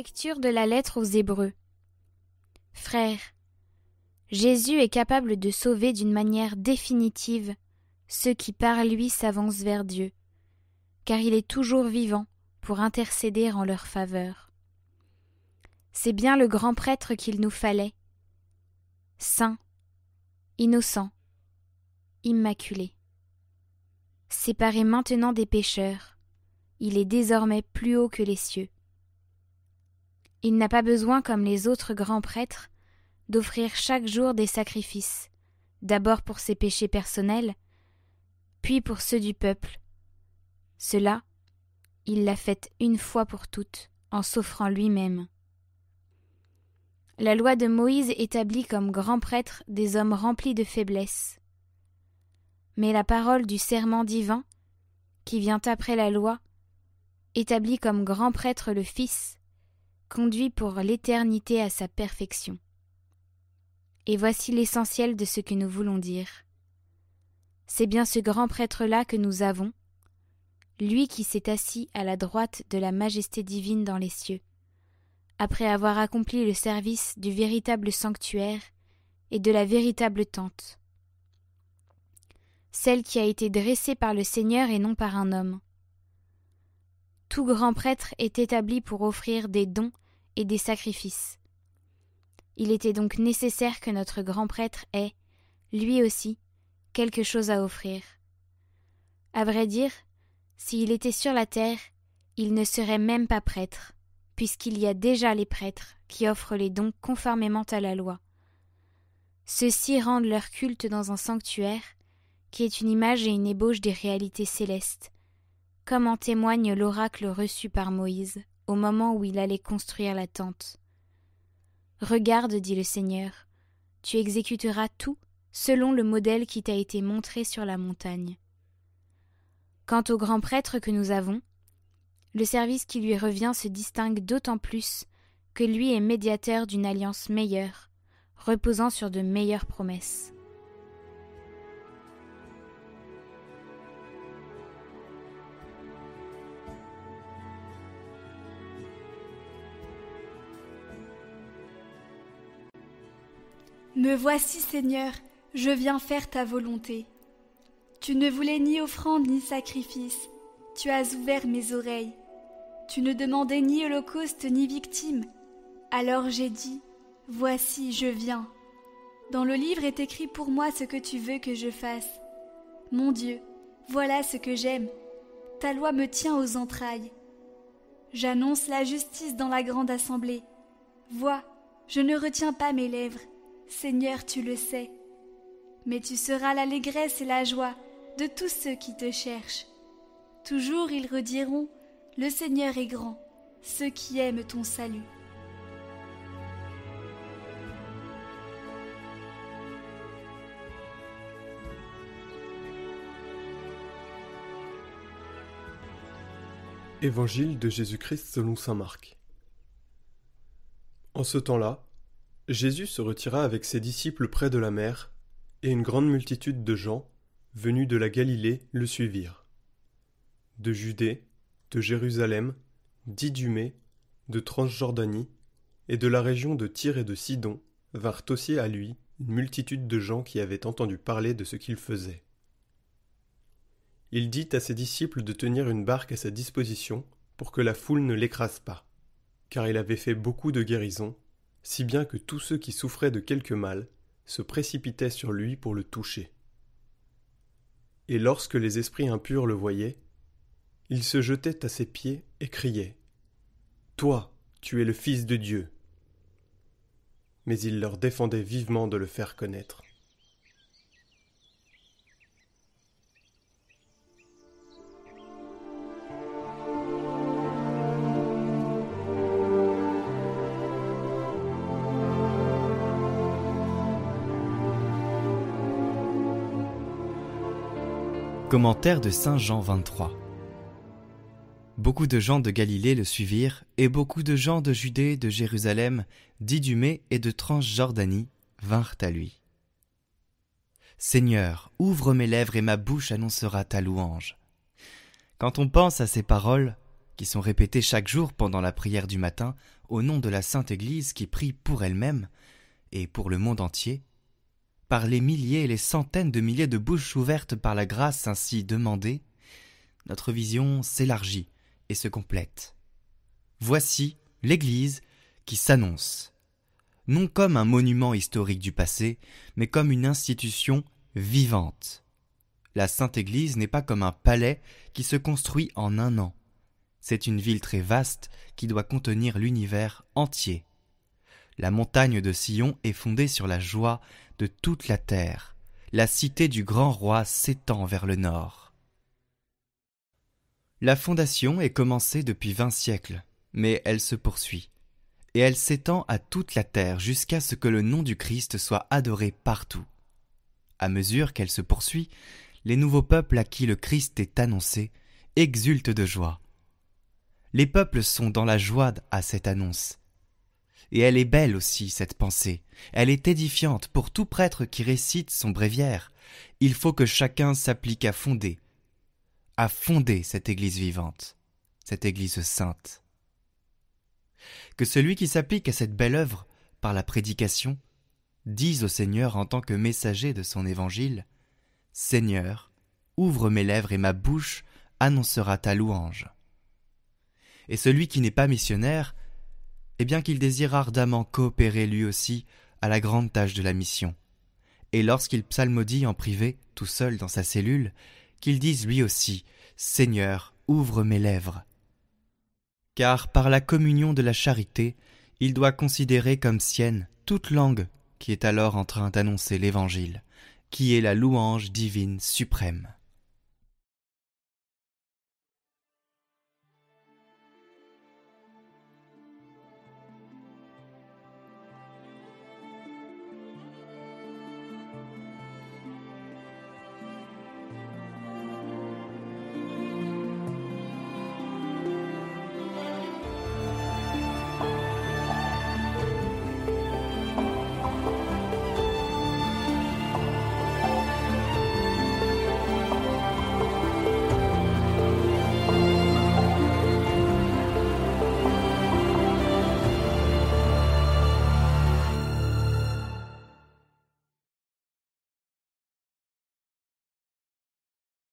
Lecture de la lettre aux Hébreux. Frères, Jésus est capable de sauver d'une manière définitive ceux qui par lui s'avancent vers Dieu, car il est toujours vivant pour intercéder en leur faveur. C'est bien le grand prêtre qu'il nous fallait, saint, innocent, immaculé. Séparé maintenant des pécheurs, il est désormais plus haut que les cieux. Il n'a pas besoin, comme les autres grands prêtres, d'offrir chaque jour des sacrifices, d'abord pour ses péchés personnels, puis pour ceux du peuple. Cela, il l'a fait une fois pour toutes, en s'offrant lui-même. La loi de Moïse établit comme grands prêtres des hommes remplis de faiblesse. Mais la parole du serment divin, qui vient après la loi, établit comme grand prêtre le Fils, conduit pour l'éternité à sa perfection. Et voici l'essentiel de ce que nous voulons dire. C'est bien ce grand prêtre-là que nous avons, lui qui s'est assis à la droite de la majesté divine dans les cieux, après avoir accompli le service du véritable sanctuaire et de la véritable tente, celle qui a été dressée par le Seigneur et non par un homme. Tout grand prêtre est établi pour offrir des dons et des sacrifices. Il était donc nécessaire que notre grand prêtre ait, lui aussi, quelque chose à offrir. À vrai dire, s'il était sur la terre, il ne serait même pas prêtre, puisqu'il y a déjà les prêtres qui offrent les dons conformément à la loi. Ceux-ci rendent leur culte dans un sanctuaire, qui est une image et une ébauche des réalités célestes, comme en témoigne l'oracle reçu par Moïse au moment où il allait construire la tente. Regarde, dit le Seigneur, tu exécuteras tout selon le modèle qui t'a été montré sur la montagne. Quant au grand prêtre que nous avons, le service qui lui revient se distingue d'autant plus que lui est médiateur d'une alliance meilleure, reposant sur de meilleures promesses. Me voici, Seigneur, je viens faire ta volonté. Tu ne voulais ni offrande ni sacrifice, tu as ouvert mes oreilles. Tu ne demandais ni holocauste ni victime. Alors j'ai dit, Voici, je viens. Dans le livre est écrit pour moi ce que tu veux que je fasse. Mon Dieu, voilà ce que j'aime. Ta loi me tient aux entrailles. J'annonce la justice dans la grande assemblée. Vois, je ne retiens pas mes lèvres. Seigneur, tu le sais. Mais tu seras l'allégresse et la joie de tous ceux qui te cherchent. Toujours ils rediront Le Seigneur est grand, ceux qui aiment ton salut. Évangile de Jésus-Christ selon saint Marc. En ce temps-là, Jésus se retira avec ses disciples près de la mer, et une grande multitude de gens, venus de la Galilée, le suivirent. De Judée, de Jérusalem, d'Idumée, de Transjordanie, et de la région de Tyr et de Sidon, vinrent aussi à lui une multitude de gens qui avaient entendu parler de ce qu'il faisait. Il dit à ses disciples de tenir une barque à sa disposition pour que la foule ne l'écrase pas, car il avait fait beaucoup de guérisons si bien que tous ceux qui souffraient de quelque mal se précipitaient sur lui pour le toucher. Et lorsque les esprits impurs le voyaient, ils se jetaient à ses pieds et criaient Toi, tu es le Fils de Dieu. Mais il leur défendait vivement de le faire connaître. Commentaire de Saint Jean 23 Beaucoup de gens de Galilée le suivirent, et beaucoup de gens de Judée, de Jérusalem, d'Idumée et de Transjordanie vinrent à lui. Seigneur, ouvre mes lèvres et ma bouche annoncera ta louange. Quand on pense à ces paroles, qui sont répétées chaque jour pendant la prière du matin au nom de la Sainte Église qui prie pour elle-même et pour le monde entier, par les milliers et les centaines de milliers de bouches ouvertes par la grâce ainsi demandée, notre vision s'élargit et se complète. Voici l'Église qui s'annonce, non comme un monument historique du passé, mais comme une institution vivante. La Sainte Église n'est pas comme un palais qui se construit en un an. C'est une ville très vaste qui doit contenir l'univers entier. La montagne de Sion est fondée sur la joie de toute la terre. La cité du grand roi s'étend vers le nord. La fondation est commencée depuis vingt siècles, mais elle se poursuit, et elle s'étend à toute la terre jusqu'à ce que le nom du Christ soit adoré partout. À mesure qu'elle se poursuit, les nouveaux peuples à qui le Christ est annoncé exultent de joie. Les peuples sont dans la joie à cette annonce. Et elle est belle aussi, cette pensée. Elle est édifiante pour tout prêtre qui récite son bréviaire. Il faut que chacun s'applique à fonder, à fonder cette Église vivante, cette Église sainte. Que celui qui s'applique à cette belle œuvre par la prédication dise au Seigneur en tant que messager de son évangile Seigneur, ouvre mes lèvres et ma bouche annoncera ta louange. Et celui qui n'est pas missionnaire, eh bien qu'il désire ardemment coopérer lui aussi à la grande tâche de la mission. Et lorsqu'il psalmodie en privé, tout seul dans sa cellule, qu'il dise lui aussi Seigneur, ouvre mes lèvres. Car par la communion de la charité, il doit considérer comme sienne toute langue qui est alors en train d'annoncer l'Évangile, qui est la louange divine suprême.